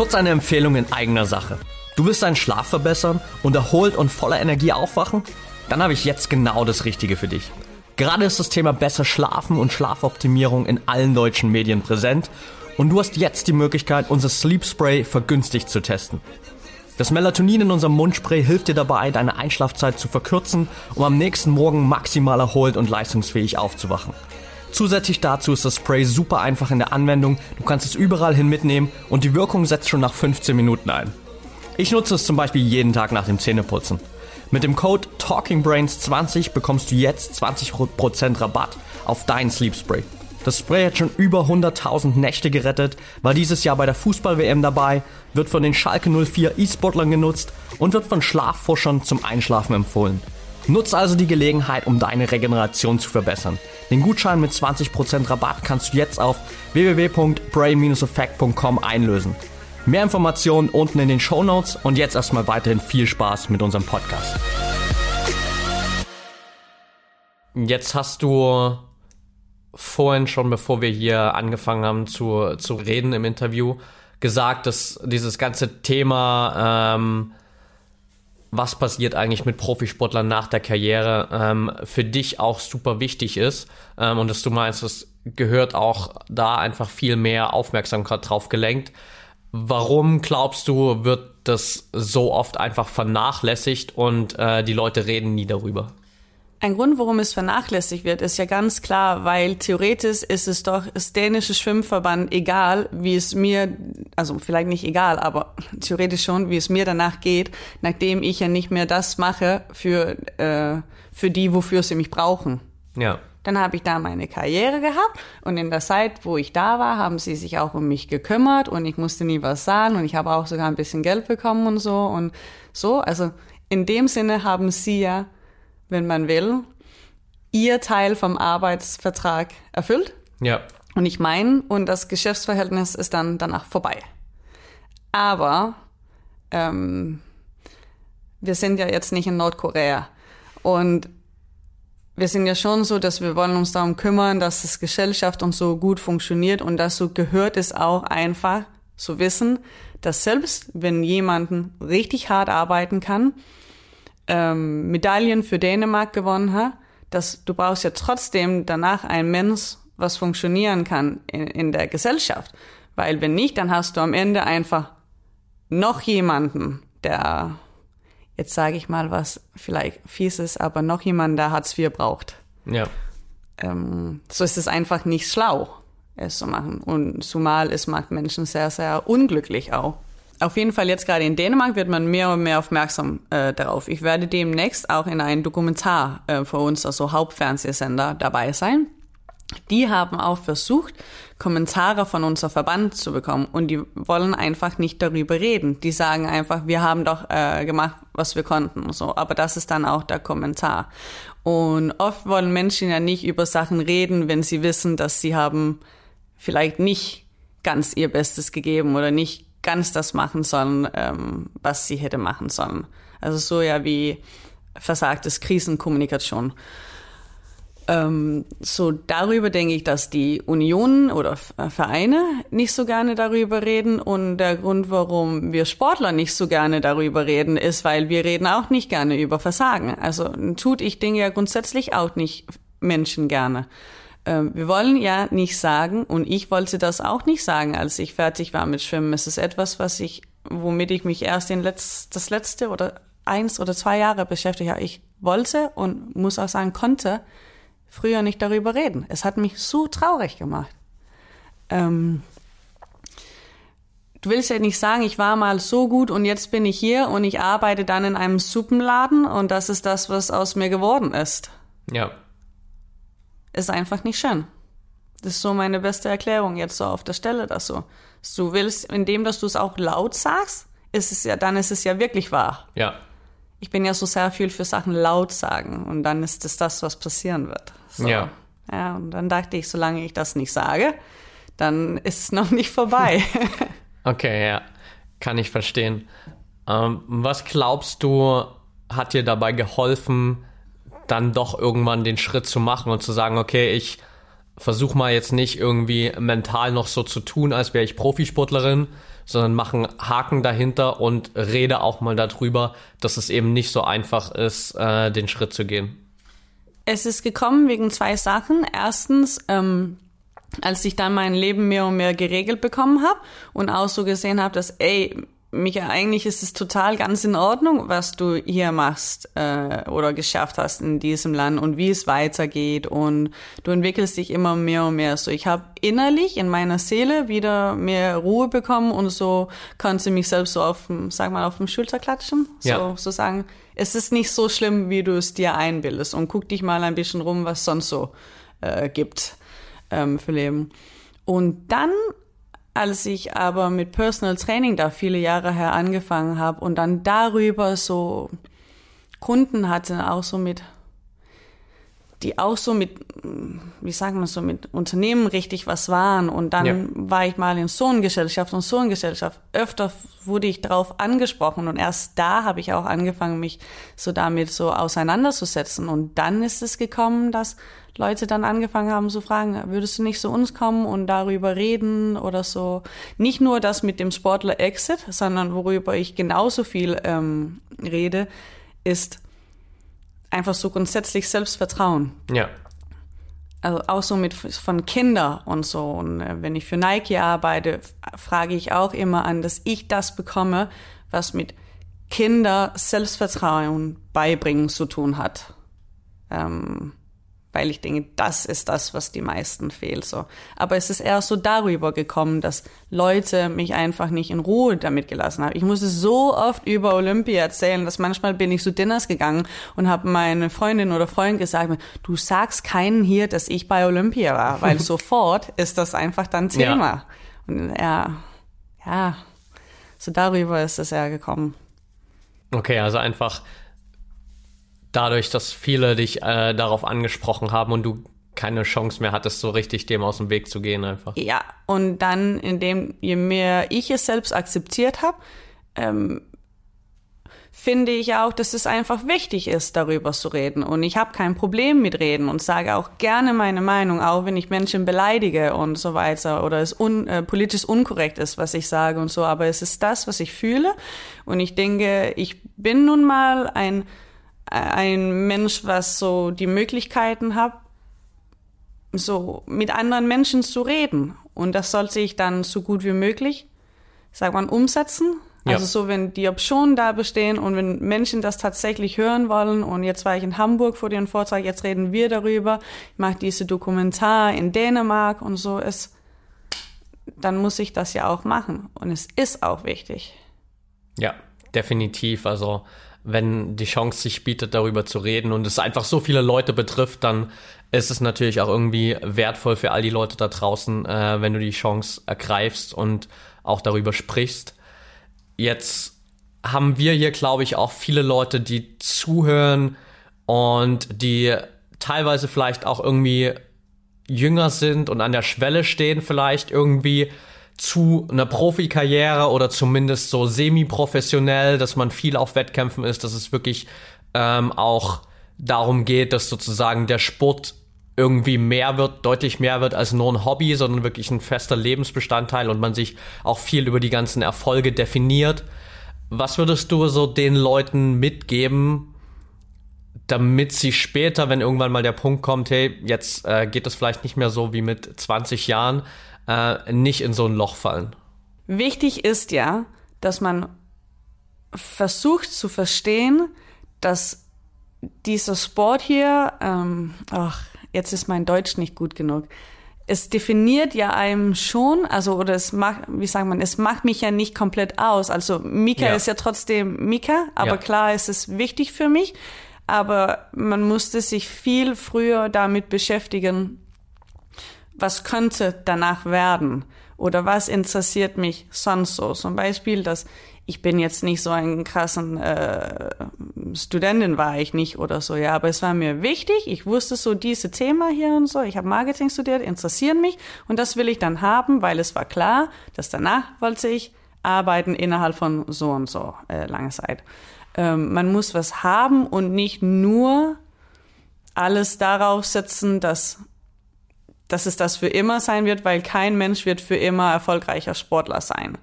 Kurz eine Empfehlung in eigener Sache. Du willst deinen Schlaf verbessern und erholt und voller Energie aufwachen? Dann habe ich jetzt genau das Richtige für dich. Gerade ist das Thema besser schlafen und Schlafoptimierung in allen deutschen Medien präsent Und du hast jetzt die Möglichkeit, unser Sleep Spray vergünstigt zu testen. Das Melatonin in unserem Mundspray hilft dir dabei, deine Einschlafzeit zu verkürzen, um am nächsten Morgen maximal erholt und leistungsfähig aufzuwachen. Zusätzlich dazu ist das Spray super einfach in der Anwendung, du kannst es überall hin mitnehmen und die Wirkung setzt schon nach 15 Minuten ein. Ich nutze es zum Beispiel jeden Tag nach dem Zähneputzen. Mit dem Code TalkingBrains20 bekommst du jetzt 20% Rabatt auf dein Sleep Spray. Das Spray hat schon über 100.000 Nächte gerettet, war dieses Jahr bei der Fußball-WM dabei, wird von den Schalke 04 E-Sportlern genutzt und wird von Schlafforschern zum Einschlafen empfohlen. Nutz also die Gelegenheit, um deine Regeneration zu verbessern. Den Gutschein mit 20% Rabatt kannst du jetzt auf www.brain-effect.com einlösen. Mehr Informationen unten in den Show Notes und jetzt erstmal weiterhin viel Spaß mit unserem Podcast. Jetzt hast du vorhin schon, bevor wir hier angefangen haben zu, zu reden im Interview, gesagt, dass dieses ganze Thema, ähm, was passiert eigentlich mit Profisportlern nach der Karriere, ähm, für dich auch super wichtig ist ähm, und dass du meinst, es gehört auch da einfach viel mehr Aufmerksamkeit drauf gelenkt. Warum glaubst du, wird das so oft einfach vernachlässigt und äh, die Leute reden nie darüber? Ein Grund, warum es vernachlässigt wird, ist ja ganz klar, weil theoretisch ist es doch das dänische Schwimmverband egal, wie es mir, also vielleicht nicht egal, aber (laughs) theoretisch schon, wie es mir danach geht, nachdem ich ja nicht mehr das mache für, äh, für die, wofür sie mich brauchen. Ja. Dann habe ich da meine Karriere gehabt und in der Zeit, wo ich da war, haben sie sich auch um mich gekümmert und ich musste nie was sagen und ich habe auch sogar ein bisschen Geld bekommen und so und so. Also in dem Sinne haben sie ja wenn man will, ihr Teil vom Arbeitsvertrag erfüllt. Ja. Und ich meine, und das Geschäftsverhältnis ist dann danach vorbei. Aber ähm, wir sind ja jetzt nicht in Nordkorea. Und wir sind ja schon so, dass wir wollen uns darum kümmern, dass das Gesellschaft und so gut funktioniert. Und dazu gehört es auch einfach zu wissen, dass selbst wenn jemanden richtig hart arbeiten kann, ähm, Medaillen für Dänemark gewonnen hat, dass du brauchst ja trotzdem danach ein Mensch, was funktionieren kann in, in der Gesellschaft. Weil wenn nicht, dann hast du am Ende einfach noch jemanden, der, jetzt sage ich mal was vielleicht fies ist, aber noch jemanden, der Hartz IV braucht. Ja. Ähm, so ist es einfach nicht schlau, es zu machen. Und zumal es macht Menschen sehr, sehr unglücklich auch auf jeden Fall jetzt gerade in Dänemark wird man mehr und mehr aufmerksam äh, darauf. Ich werde demnächst auch in einem Dokumentar äh, für uns, also Hauptfernsehsender, dabei sein. Die haben auch versucht, Kommentare von unserem Verband zu bekommen und die wollen einfach nicht darüber reden. Die sagen einfach, wir haben doch äh, gemacht, was wir konnten und so. Aber das ist dann auch der Kommentar. Und oft wollen Menschen ja nicht über Sachen reden, wenn sie wissen, dass sie haben vielleicht nicht ganz ihr Bestes gegeben oder nicht ganz das machen sollen, ähm, was sie hätte machen sollen. Also so ja wie versagtes Krisenkommunikation. Ähm, so darüber denke ich, dass die Unionen oder äh, Vereine nicht so gerne darüber reden und der Grund, warum wir Sportler nicht so gerne darüber reden, ist, weil wir reden auch nicht gerne über Versagen. Also tut ich Dinge ja grundsätzlich auch nicht Menschen gerne. Ähm, wir wollen ja nicht sagen, und ich wollte das auch nicht sagen, als ich fertig war mit Schwimmen. Es ist etwas, was ich, womit ich mich erst in Letz-, das letzte oder eins oder zwei Jahre beschäftigt habe. Ich wollte und muss auch sagen, konnte früher nicht darüber reden. Es hat mich so traurig gemacht. Ähm, du willst ja nicht sagen, ich war mal so gut und jetzt bin ich hier und ich arbeite dann in einem Suppenladen und das ist das, was aus mir geworden ist. Ja ist einfach nicht schön. Das ist so meine beste Erklärung jetzt so auf der Stelle, dass so. Du willst, indem dass du es auch laut sagst, ist es ja, dann ist es ja wirklich wahr. Ja. Ich bin ja so sehr viel für Sachen laut sagen und dann ist es das, was passieren wird. So. Ja. Ja, und dann dachte ich, solange ich das nicht sage, dann ist es noch nicht vorbei. (laughs) okay, ja. Kann ich verstehen. Ähm, was glaubst du, hat dir dabei geholfen, dann doch irgendwann den Schritt zu machen und zu sagen, okay, ich versuche mal jetzt nicht irgendwie mental noch so zu tun, als wäre ich Profisportlerin, sondern machen Haken dahinter und rede auch mal darüber, dass es eben nicht so einfach ist, äh, den Schritt zu gehen. Es ist gekommen wegen zwei Sachen. Erstens, ähm, als ich dann mein Leben mehr und mehr geregelt bekommen habe und auch so gesehen habe, dass, ey, Micha, eigentlich ist es total ganz in Ordnung, was du hier machst äh, oder geschafft hast in diesem Land und wie es weitergeht und du entwickelst dich immer mehr und mehr. So, ich habe innerlich in meiner Seele wieder mehr Ruhe bekommen und so konnte mich selbst so auf dem, sag mal, auf dem Schulter klatschen, so, Ja. so sagen, es ist nicht so schlimm, wie du es dir einbildest und guck dich mal ein bisschen rum, was sonst so äh, gibt ähm, für Leben. Und dann als ich aber mit Personal Training da viele Jahre her angefangen habe und dann darüber so Kunden hatte, auch so mit, die auch so mit, wie sagen wir so, mit Unternehmen richtig was waren. Und dann Ja. war ich mal in so einer Gesellschaft und so einer Gesellschaft. Öfter wurde ich darauf angesprochen und erst da habe ich auch angefangen, mich so damit so auseinanderzusetzen. Und dann ist es gekommen, dass Leute dann angefangen haben zu fragen, würdest du nicht zu uns kommen und darüber reden oder so. Nicht nur das mit dem Sportler Exit, sondern worüber ich genauso viel ähm, rede, ist einfach so grundsätzlich Selbstvertrauen. Ja. Also auch so mit von Kinder und so. Und äh, wenn ich für Nike arbeite, frage ich auch immer an, dass ich das bekomme, was mit Kinder Selbstvertrauen beibringen zu tun hat. Ähm, weil ich denke, das ist das, was die meisten fehlt. So. Aber es ist eher so darüber gekommen, dass Leute mich einfach nicht in Ruhe damit gelassen haben. Ich musste so oft über Olympia erzählen, dass manchmal bin ich zu Dinners gegangen und habe meine Freundin oder Freund gesagt, du sagst keinen hier, dass ich bei Olympia war, weil (laughs) sofort ist das einfach dann Ja. Thema. Und ja, ja, so darüber ist es eher gekommen. Okay, also einfach dadurch, dass viele dich äh, darauf angesprochen haben und du keine Chance mehr hattest, so richtig dem aus dem Weg zu gehen einfach. Ja, und dann, indem je mehr ich es selbst akzeptiert habe, ähm, finde ich auch, dass es einfach wichtig ist, darüber zu reden. Und ich habe kein Problem mit reden und sage auch gerne meine Meinung, auch wenn ich Menschen beleidige und so weiter oder es un, äh, politisch unkorrekt ist, was ich sage und so. Aber es ist das, was ich fühle. Und ich denke, ich bin nun mal ein, ein Mensch, was so die Möglichkeiten hat, so mit anderen Menschen zu reden. Und das sollte ich dann so gut wie möglich, sagt man, umsetzen. Ja. Also so, wenn die Optionen da bestehen und wenn Menschen das tatsächlich hören wollen und jetzt war ich in Hamburg vor dem Vortrag, jetzt reden wir darüber, ich mache diese Dokumentar in Dänemark und so, es, dann muss ich das ja auch machen. Und es ist auch wichtig. Ja, definitiv. Also wenn die Chance sich bietet, darüber zu reden und es einfach so viele Leute betrifft, dann ist es natürlich auch irgendwie wertvoll für all die Leute da draußen, äh, wenn du die Chance ergreifst und auch darüber sprichst. Jetzt haben wir hier, glaube ich, auch viele Leute, die zuhören und die teilweise vielleicht auch irgendwie jünger sind und an der Schwelle stehen, vielleicht irgendwie zu einer Profikarriere oder zumindest so semi-professionell, dass man viel auf Wettkämpfen ist, dass es wirklich ähm, auch darum geht, dass sozusagen der Sport irgendwie mehr wird, deutlich mehr wird als nur ein Hobby, sondern wirklich ein fester Lebensbestandteil und man sich auch viel über die ganzen Erfolge definiert. Was würdest du so den Leuten mitgeben, damit sie später, wenn irgendwann mal der Punkt kommt, hey, jetzt äh, geht es vielleicht nicht mehr so wie mit 20 Jahren, äh, nicht in so ein Loch fallen? Wichtig ist ja, dass man versucht zu verstehen, dass dieser Sport hier, ähm, ach, jetzt ist mein Deutsch nicht gut genug. Es definiert ja einem schon, also oder es macht, wie sagt man, es macht mich ja nicht komplett aus. Also Mika Ja. ist ja trotzdem Mika, aber Ja. klar ist es wichtig für mich. Aber man musste sich viel früher damit beschäftigen, was könnte danach werden oder was interessiert mich sonst so. Zum Beispiel, dass ich bin jetzt nicht so ein krassen äh, Studentin war ich nicht oder so, ja, aber es war mir wichtig. Ich wusste so diese Thema hier und so. Ich habe Marketing studiert, interessieren mich und das will ich dann haben, weil es war klar, dass danach wollte ich arbeiten innerhalb von so und so äh, lange Zeit. Ähm, man muss was haben und nicht nur alles darauf setzen, dass dass es das für immer sein wird, weil kein Mensch wird für immer erfolgreicher Sportler sein.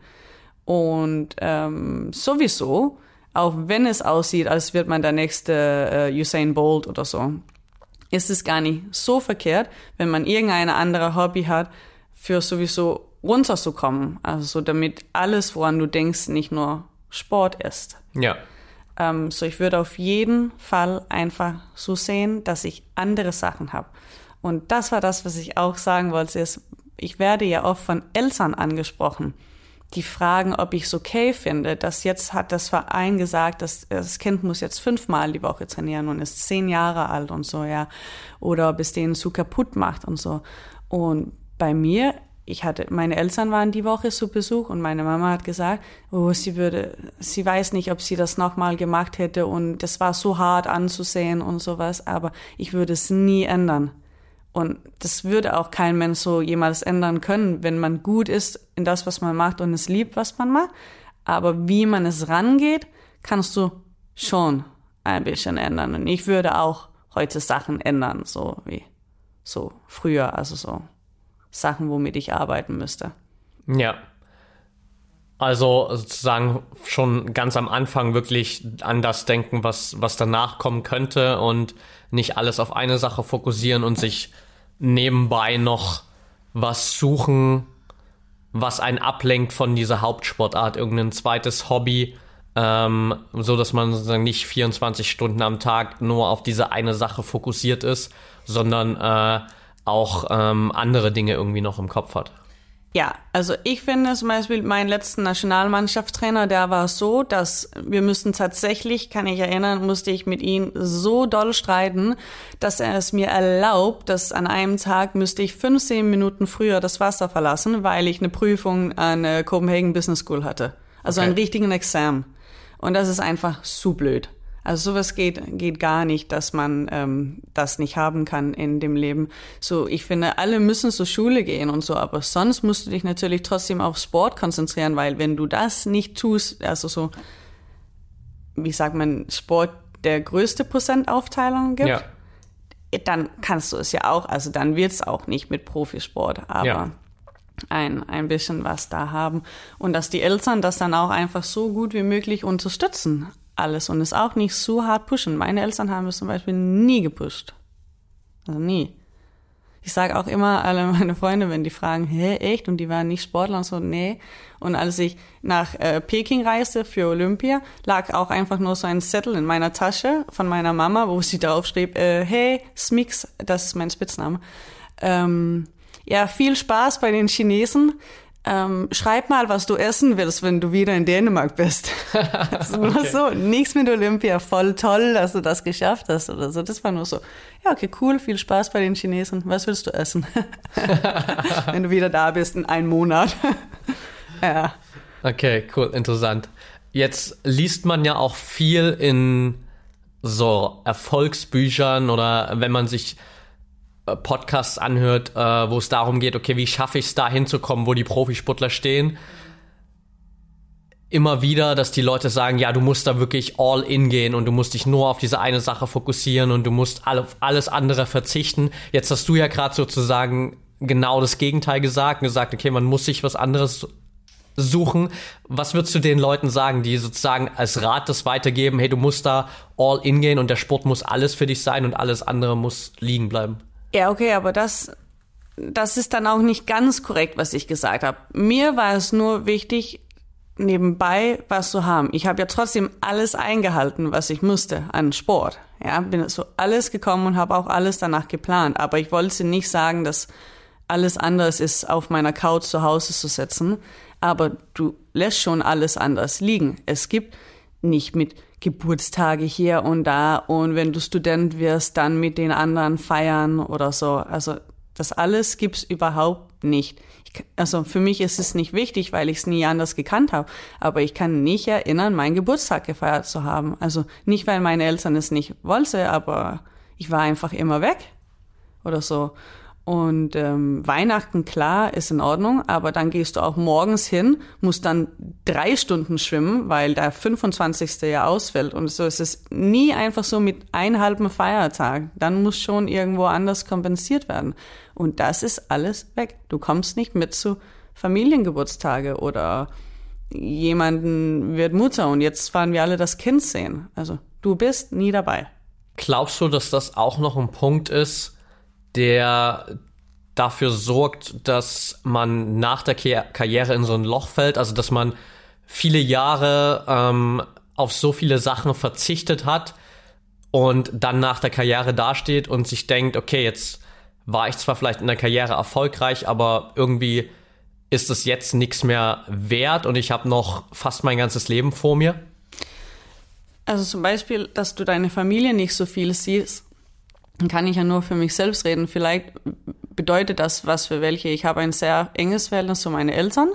Und ähm, sowieso, auch wenn es aussieht, als wird man der nächste äh, Usain Bolt oder so, ist es gar nicht so verkehrt, wenn man irgendeine andere Hobby hat, für sowieso runterzukommen. Also so damit alles, woran du denkst, nicht nur Sport ist. Ja. Ähm, so ich würde auf jeden Fall einfach so sehen, dass ich andere Sachen habe. Und das war das, was ich auch sagen wollte, ist, ich werde ja oft von Eltern angesprochen, die fragen, ob ich es okay finde, dass jetzt hat das Verein gesagt, dass das Kind muss jetzt fünfmal die Woche trainieren und ist zehn Jahre alt und so, ja. Oder ob es denen zu kaputt macht und so. Und bei mir, ich hatte, meine Eltern waren die Woche zu Besuch und meine Mama hat gesagt, oh, sie würde, sie weiß nicht, ob sie das nochmal gemacht hätte und das war so hart anzusehen und sowas, aber ich würde es nie ändern. Und das würde auch kein Mensch so jemals ändern können, wenn man gut ist in das, was man macht und es liebt, was man macht. Aber wie man es rangeht, kannst du schon ein bisschen ändern. Und ich würde auch heute Sachen ändern, so wie so früher, also so Sachen, womit ich arbeiten müsste. Ja. Also sozusagen schon ganz am Anfang wirklich an das denken, was, was danach kommen könnte und nicht alles auf eine Sache fokussieren und sich nebenbei noch was suchen, was einen ablenkt von dieser Hauptsportart, irgendein zweites Hobby, ähm, so dass man sozusagen nicht 24 Stunden am Tag nur auf diese eine Sache fokussiert ist, sondern äh, auch ähm, andere Dinge irgendwie noch im Kopf hat. Ja, also ich finde zum Beispiel, mein letzten Nationalmannschaftstrainer, der war so, dass wir müssen tatsächlich, kann ich erinnern, musste ich mit ihm so doll streiten, dass er es mir erlaubt, dass an einem Tag müsste ich 15 Minuten früher das Wasser verlassen, weil ich eine Prüfung an der Copenhagen Business School hatte. Also okay. einen richtigen Examen. Und das ist einfach zu blöd. Also sowas geht, geht gar nicht, dass man ähm, das nicht haben kann in dem Leben. So, ich finde, alle müssen zur Schule gehen und so, aber sonst musst du dich natürlich trotzdem auf Sport konzentrieren, weil wenn du das nicht tust, also so, wie sagt man, Sport der größte Prozentaufteilung gibt, ja. dann kannst du es ja auch, also dann wird es auch nicht mit Profisport, aber ja. ein, ein bisschen was da haben. Und dass die Eltern das dann auch einfach so gut wie möglich unterstützen alles und es auch nicht so hart pushen. Meine Eltern haben es zum Beispiel nie gepusht. Also nie. Ich sage auch immer alle meine Freunde, wenn die fragen, hä, echt? Und die waren nicht Sportler und so, nee. Und als ich nach äh, Peking reiste für Olympia, lag auch einfach nur so ein Zettel in meiner Tasche von meiner Mama, wo sie draufschrieb, äh, hey, Smix, das ist mein Spitzname. Ähm, ja, viel Spaß bei den Chinesen ähm, schreib mal, was du essen willst, wenn du wieder in Dänemark bist. (laughs) also okay. Nur so, nichts mit Olympia, voll toll, dass du das geschafft hast oder so. Das war nur so, ja, okay, cool, viel Spaß bei den Chinesen. Was willst du essen? (laughs) wenn du wieder da bist in einem Monat. (laughs) ja. Okay, cool, interessant. Jetzt liest man ja auch viel in so Erfolgsbüchern oder wenn man sich Podcasts anhört, äh, wo es darum geht, okay, wie schaffe ich es da hinzukommen, wo die Profisportler stehen. Immer wieder, dass die Leute sagen, ja, du musst da wirklich all in gehen und du musst dich nur auf diese eine Sache fokussieren und du musst auf alles andere verzichten. Jetzt hast du ja gerade sozusagen genau das Gegenteil gesagt und gesagt, okay, man muss sich was anderes suchen. Was würdest du den Leuten sagen, die sozusagen als Rat das weitergeben, hey, du musst da all in gehen und der Sport muss alles für dich sein und alles andere muss liegen bleiben? Ja, okay, aber das, das ist dann auch nicht ganz korrekt, was ich gesagt habe. Mir war es nur wichtig, nebenbei was zu haben. Ich habe ja trotzdem alles eingehalten, was ich musste an Sport. Ja, bin so alles gekommen und habe auch alles danach geplant. Aber ich wollte nicht sagen, dass alles anders ist, auf meiner Couch zu Hause zu sitzen. Aber du lässt schon alles anders liegen. Es gibt nicht mit Geburtstage hier und da und wenn du Student wirst, dann mit den anderen feiern oder so. Also das alles gibt's überhaupt nicht. Ich, also für mich ist es nicht wichtig, weil ich es nie anders gekannt habe. Aber ich kann nicht erinnern, meinen Geburtstag gefeiert zu haben. Also nicht, weil meine Eltern es nicht wollten, aber ich war einfach immer weg oder so. Und ähm, Weihnachten, klar, ist in Ordnung, aber dann gehst du auch morgens hin, musst dann drei Stunden schwimmen, weil der 25. ja ausfällt. Und so ist es nie einfach so mit einhalben Feiertag. Dann muss schon irgendwo anders kompensiert werden. Und das ist alles weg. Du kommst nicht mit zu Familiengeburtstage oder jemanden wird Mutter und jetzt fahren wir alle das Kind sehen. Also du bist nie dabei. Glaubst du, dass das auch noch ein Punkt ist, der dafür sorgt, dass man nach der Karriere in so ein Loch fällt, also dass man viele Jahre ähm, auf so viele Sachen verzichtet hat und dann nach der Karriere dasteht und sich denkt, okay, jetzt war ich zwar vielleicht in der Karriere erfolgreich, aber irgendwie ist es jetzt nichts mehr wert und ich habe noch fast mein ganzes Leben vor mir? Also zum Beispiel, dass du deine Familie nicht so viel siehst, kann ich ja nur für mich selbst reden. Vielleicht bedeutet das was für welche. Ich habe ein sehr enges Verhältnis zu meinen Eltern,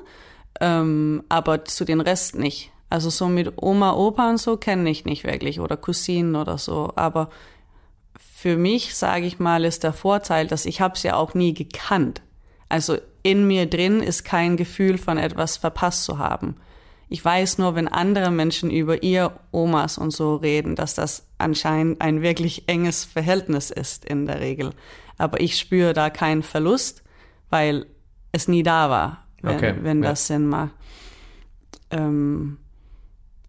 ähm, aber zu den Rest nicht. Also so mit Oma, Opa und so kenne ich nicht wirklich oder Cousinen oder so. Aber für mich, sage ich mal, ist der Vorteil, dass ich habe es ja auch nie gekannt. Also in mir drin ist kein Gefühl von etwas verpasst zu haben. Ich weiß nur, wenn andere Menschen über ihr Omas und so reden, dass das anscheinend ein wirklich enges Verhältnis ist in der Regel. Aber ich spüre da keinen Verlust, weil es nie da war, wenn, okay, wenn ja. das Sinn macht. Ähm,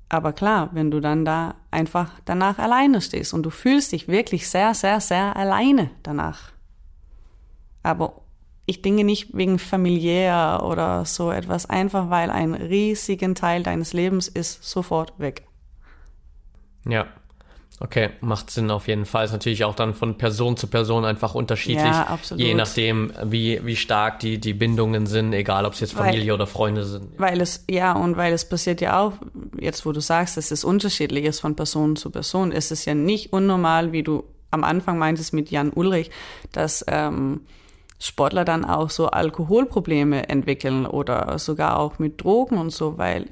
aber klar, wenn du dann da einfach danach alleine stehst und du fühlst dich wirklich sehr, sehr, sehr alleine danach. Aber ich denke nicht wegen familiär oder so etwas, einfach weil ein riesigen Teil deines Lebens ist sofort weg. Ja. Okay, macht Sinn auf jeden Fall. Ist natürlich auch dann von Person zu Person einfach unterschiedlich. Ja, absolut. Je nachdem, wie, wie stark die, die Bindungen sind, egal ob es jetzt Familie weil, oder Freunde sind. Weil es, ja, und weil es passiert ja auch, jetzt wo du sagst, dass es unterschiedlich ist von Person zu Person, ist es ja nicht unnormal, wie du am Anfang meintest mit Jan Ulrich, dass ähm, Sportler dann auch so Alkoholprobleme entwickeln oder sogar auch mit Drogen und so, weil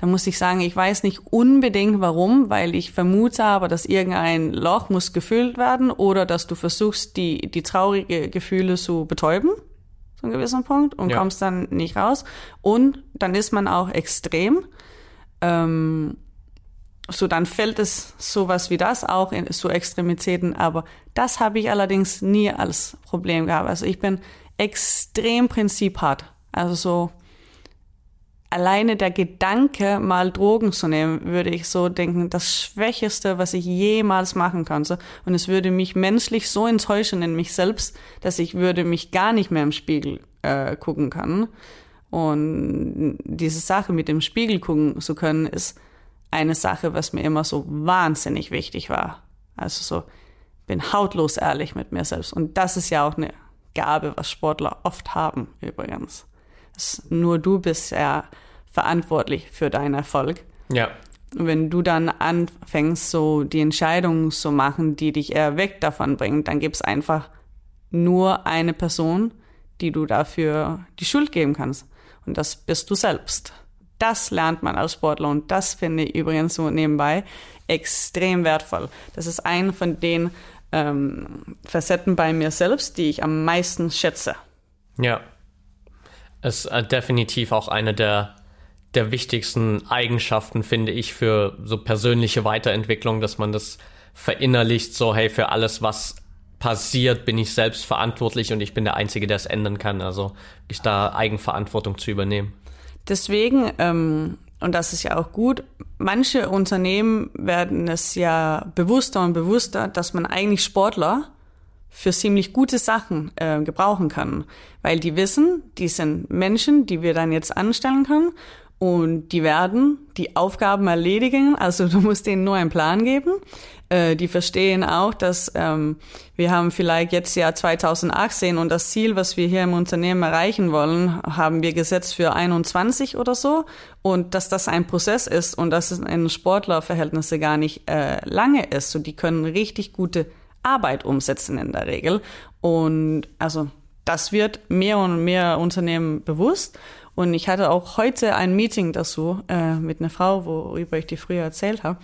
da muss ich sagen, ich weiß nicht unbedingt warum, weil ich vermute aber, dass irgendein Loch muss gefüllt werden oder dass du versuchst, die, die traurige Gefühle zu betäuben, zu einem gewissen Punkt, und ja. kommst dann nicht raus. Und dann ist man auch extrem. Ähm, so dann fällt es sowas wie das auch in so Extremitäten, aber das habe ich allerdings nie als Problem gehabt. Also ich bin extrem prinziphart. Also so alleine der Gedanke, mal Drogen zu nehmen, würde ich so denken, das Schwächeste, was ich jemals machen könnte. Und es würde mich menschlich so enttäuschen in mich selbst, dass ich würde mich gar nicht mehr im Spiegel äh, gucken können. Und diese Sache mit dem Spiegel gucken zu können, ist eine Sache, was mir immer so wahnsinnig wichtig war. Also so, bin hautlos ehrlich mit mir selbst. Und das ist ja auch eine Gabe, was Sportler oft haben, übrigens. Das, nur du bist ja verantwortlich für deinen Erfolg. Ja. Und wenn du dann anfängst, so die Entscheidungen zu machen, die dich eher weg davon bringen, dann gibt es einfach nur eine Person, die du dafür die Schuld geben kannst. Und das bist du selbst. Das lernt man als Sportler und das finde ich übrigens so nebenbei extrem wertvoll. Das ist eine von den ähm, Facetten bei mir selbst, die ich am meisten schätze. Ja, ist äh, definitiv auch eine der, der wichtigsten Eigenschaften, finde ich, für so persönliche Weiterentwicklung, dass man das verinnerlicht, so hey, für alles, was passiert, bin ich selbst verantwortlich und ich bin der Einzige, der es ändern kann. Also ich da Eigenverantwortung zu übernehmen. Deswegen, ähm, und das ist ja auch gut, manche Unternehmen werden es ja bewusster und bewusster, dass man eigentlich Sportler für ziemlich gute Sachen äh, gebrauchen kann, weil die wissen, die sind Menschen, die wir dann jetzt anstellen können und die werden die Aufgaben erledigen. Also du musst denen nur einen Plan geben. Äh, die verstehen auch, dass ähm, wir haben vielleicht jetzt Jahr 2018 und das Ziel, was wir hier im Unternehmen erreichen wollen, haben wir gesetzt für 21 oder so. Und dass das ein Prozess ist und dass es in Sportlerverhältnisse gar nicht äh, lange ist. So, die können richtig gute Arbeit umsetzen in der Regel. Und also das wird mehr und mehr Unternehmen bewusst. Und ich hatte auch heute ein Meeting dazu äh, mit einer Frau, worüber ich dir früher erzählt habe,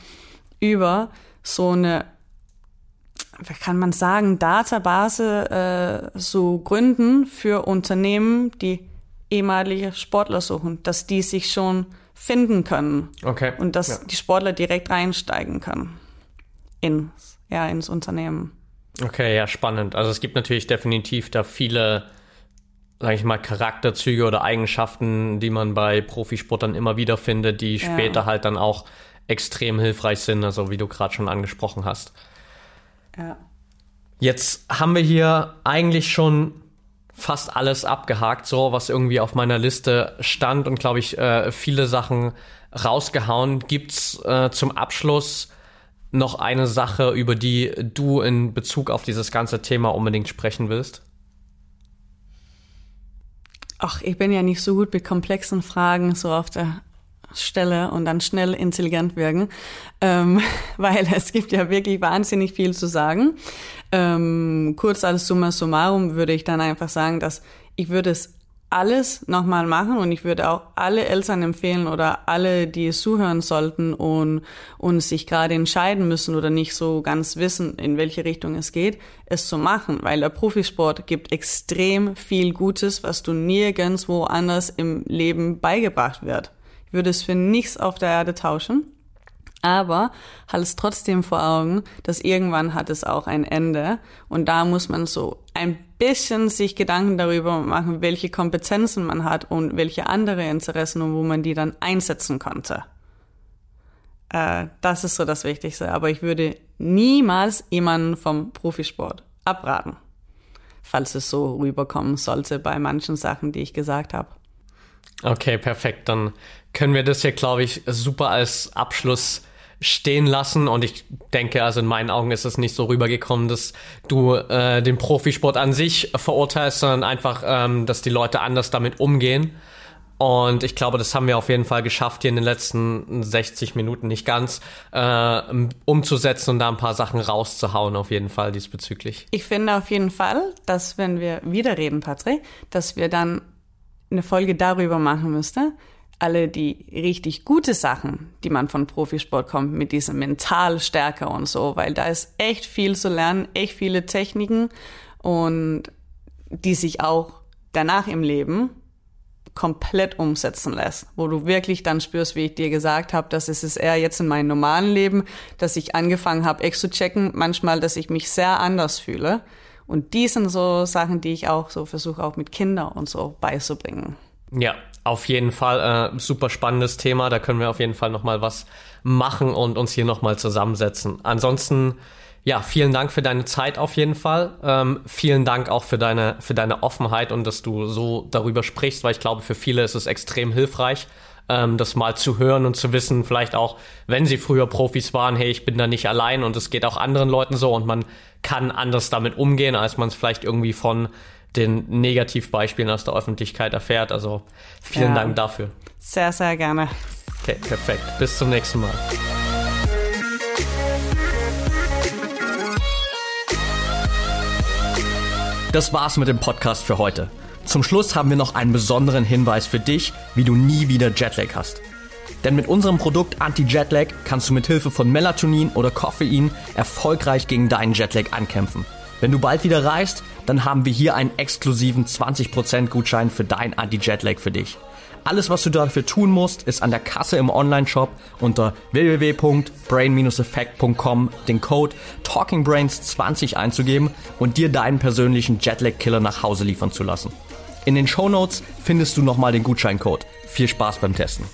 über so eine, wie kann man sagen, Database äh, so gründen für Unternehmen, die ehemalige Sportler suchen, dass die sich schon finden können. Okay. Und dass ja. die Sportler direkt reinsteigen können ins, ja, ins Unternehmen. Okay, ja, spannend. Also es gibt natürlich definitiv da viele sage ich mal, Charakterzüge oder Eigenschaften, die man bei Profisportern immer wieder findet, die ja. später halt dann auch extrem hilfreich sind, also wie du gerade schon angesprochen hast. Ja. Jetzt haben wir hier eigentlich schon fast alles abgehakt, so was irgendwie auf meiner Liste stand und glaube ich äh, viele Sachen rausgehauen. Gibt's äh, zum Abschluss noch eine Sache, über die du in Bezug auf dieses ganze Thema unbedingt sprechen willst? Ach, ich bin ja nicht so gut mit komplexen Fragen so auf der Stelle und dann schnell intelligent wirken, ähm, (laughs) weil es gibt ja wirklich wahnsinnig viel zu sagen. Ähm, kurz als Summa summarum würde ich dann einfach sagen, dass ich würde es alles nochmal machen und ich würde auch alle Eltern empfehlen oder alle, die es zuhören sollten und, und sich gerade entscheiden müssen oder nicht so ganz wissen, in welche Richtung es geht, es zu machen, weil der Profisport gibt extrem viel Gutes, was du nirgends woanders im Leben beigebracht wird. Ich würde es für nichts auf der Erde tauschen aber halt es trotzdem vor Augen, dass irgendwann hat es auch ein Ende und da muss man so ein bisschen sich Gedanken darüber machen, welche Kompetenzen man hat und welche andere Interessen und wo man die dann einsetzen konnte. Äh, das ist so das Wichtigste, aber ich würde niemals jemanden vom Profisport abraten, falls es so rüberkommen sollte bei manchen Sachen, die ich gesagt habe. Okay, perfekt. Dann können wir das hier, glaube ich, super als Abschluss stehen lassen. Und ich denke, also in meinen Augen ist es nicht so rübergekommen, dass du äh, den Profisport an sich verurteilst, sondern einfach, ähm, dass die Leute anders damit umgehen. Und ich glaube, das haben wir auf jeden Fall geschafft, hier in den letzten 60 Minuten nicht ganz äh, umzusetzen und da ein paar Sachen rauszuhauen, auf jeden Fall diesbezüglich. Ich finde auf jeden Fall, dass wenn wir wieder reden, Patrick, dass wir dann eine Folge darüber machen müssten, alle die richtig gute Sachen, die man von Profisport kommt, mit diesem Mentalstärke und so, weil da ist echt viel zu lernen, echt viele Techniken und die sich auch danach im Leben komplett umsetzen lässt, wo du wirklich dann spürst, wie ich dir gesagt habe, dass es ist eher jetzt in meinem normalen Leben, dass ich angefangen habe, echt zu checken, manchmal, dass ich mich sehr anders fühle. Und die sind so Sachen, die ich auch so versuche, auch mit Kindern und so beizubringen. Ja, auf jeden Fall äh, super spannendes Thema. Da können wir auf jeden Fall noch mal was machen und uns hier noch mal zusammensetzen. Ansonsten ja, vielen Dank für deine Zeit auf jeden Fall. Ähm, vielen Dank auch für deine für deine Offenheit und dass du so darüber sprichst, weil ich glaube, für viele ist es extrem hilfreich, ähm, das mal zu hören und zu wissen, vielleicht auch, wenn sie früher Profis waren, hey, ich bin da nicht allein und es geht auch anderen Leuten so und man kann anders damit umgehen, als man es vielleicht irgendwie von den Negativbeispielen aus der Öffentlichkeit erfährt. Also vielen ja. Dank dafür. Sehr, sehr gerne. Okay, perfekt. Bis zum nächsten Mal. Das war's mit dem Podcast für heute. Zum Schluss haben wir noch einen besonderen Hinweis für dich, wie du nie wieder Jetlag hast. Denn mit unserem Produkt Anti-Jetlag kannst du mit Hilfe von Melatonin oder Koffein erfolgreich gegen deinen Jetlag ankämpfen. Wenn du bald wieder reist, dann haben wir hier einen exklusiven 20% Gutschein für dein Anti-Jetlag für dich. Alles, was du dafür tun musst, ist an der Kasse im Online-Shop unter www.brain-effect.com den Code TalkingBrains20 einzugeben und dir deinen persönlichen Jetlag-Killer nach Hause liefern zu lassen. In den Show Notes findest du nochmal den Gutscheincode. Viel Spaß beim Testen.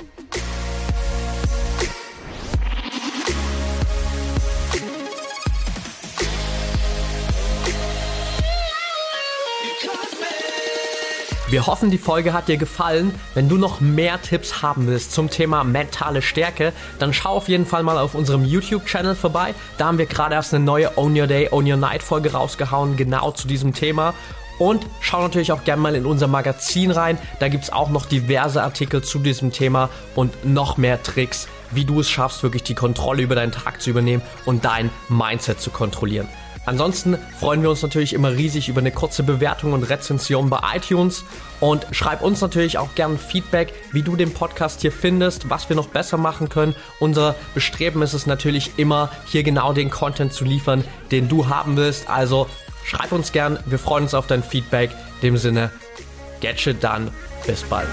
Wir hoffen, die Folge hat dir gefallen. Wenn du noch mehr Tipps haben willst zum Thema mentale Stärke, dann schau auf jeden Fall mal auf unserem YouTube-Channel vorbei. Da haben wir gerade erst eine neue Own Your Day, Own Your Night Folge rausgehauen, genau zu diesem Thema. Und schau natürlich auch gerne mal in unser Magazin rein. Da gibt es auch noch diverse Artikel zu diesem Thema und noch mehr Tricks, wie du es schaffst, wirklich die Kontrolle über deinen Tag zu übernehmen und dein Mindset zu kontrollieren. Ansonsten freuen wir uns natürlich immer riesig über eine kurze Bewertung und Rezension bei iTunes und schreib uns natürlich auch gerne Feedback, wie du den Podcast hier findest, was wir noch besser machen können. Unser Bestreben ist es natürlich immer, hier genau den Content zu liefern, den du haben willst. Also schreib uns gern, wir freuen uns auf dein Feedback. In dem Sinne, get shit done, bis bald.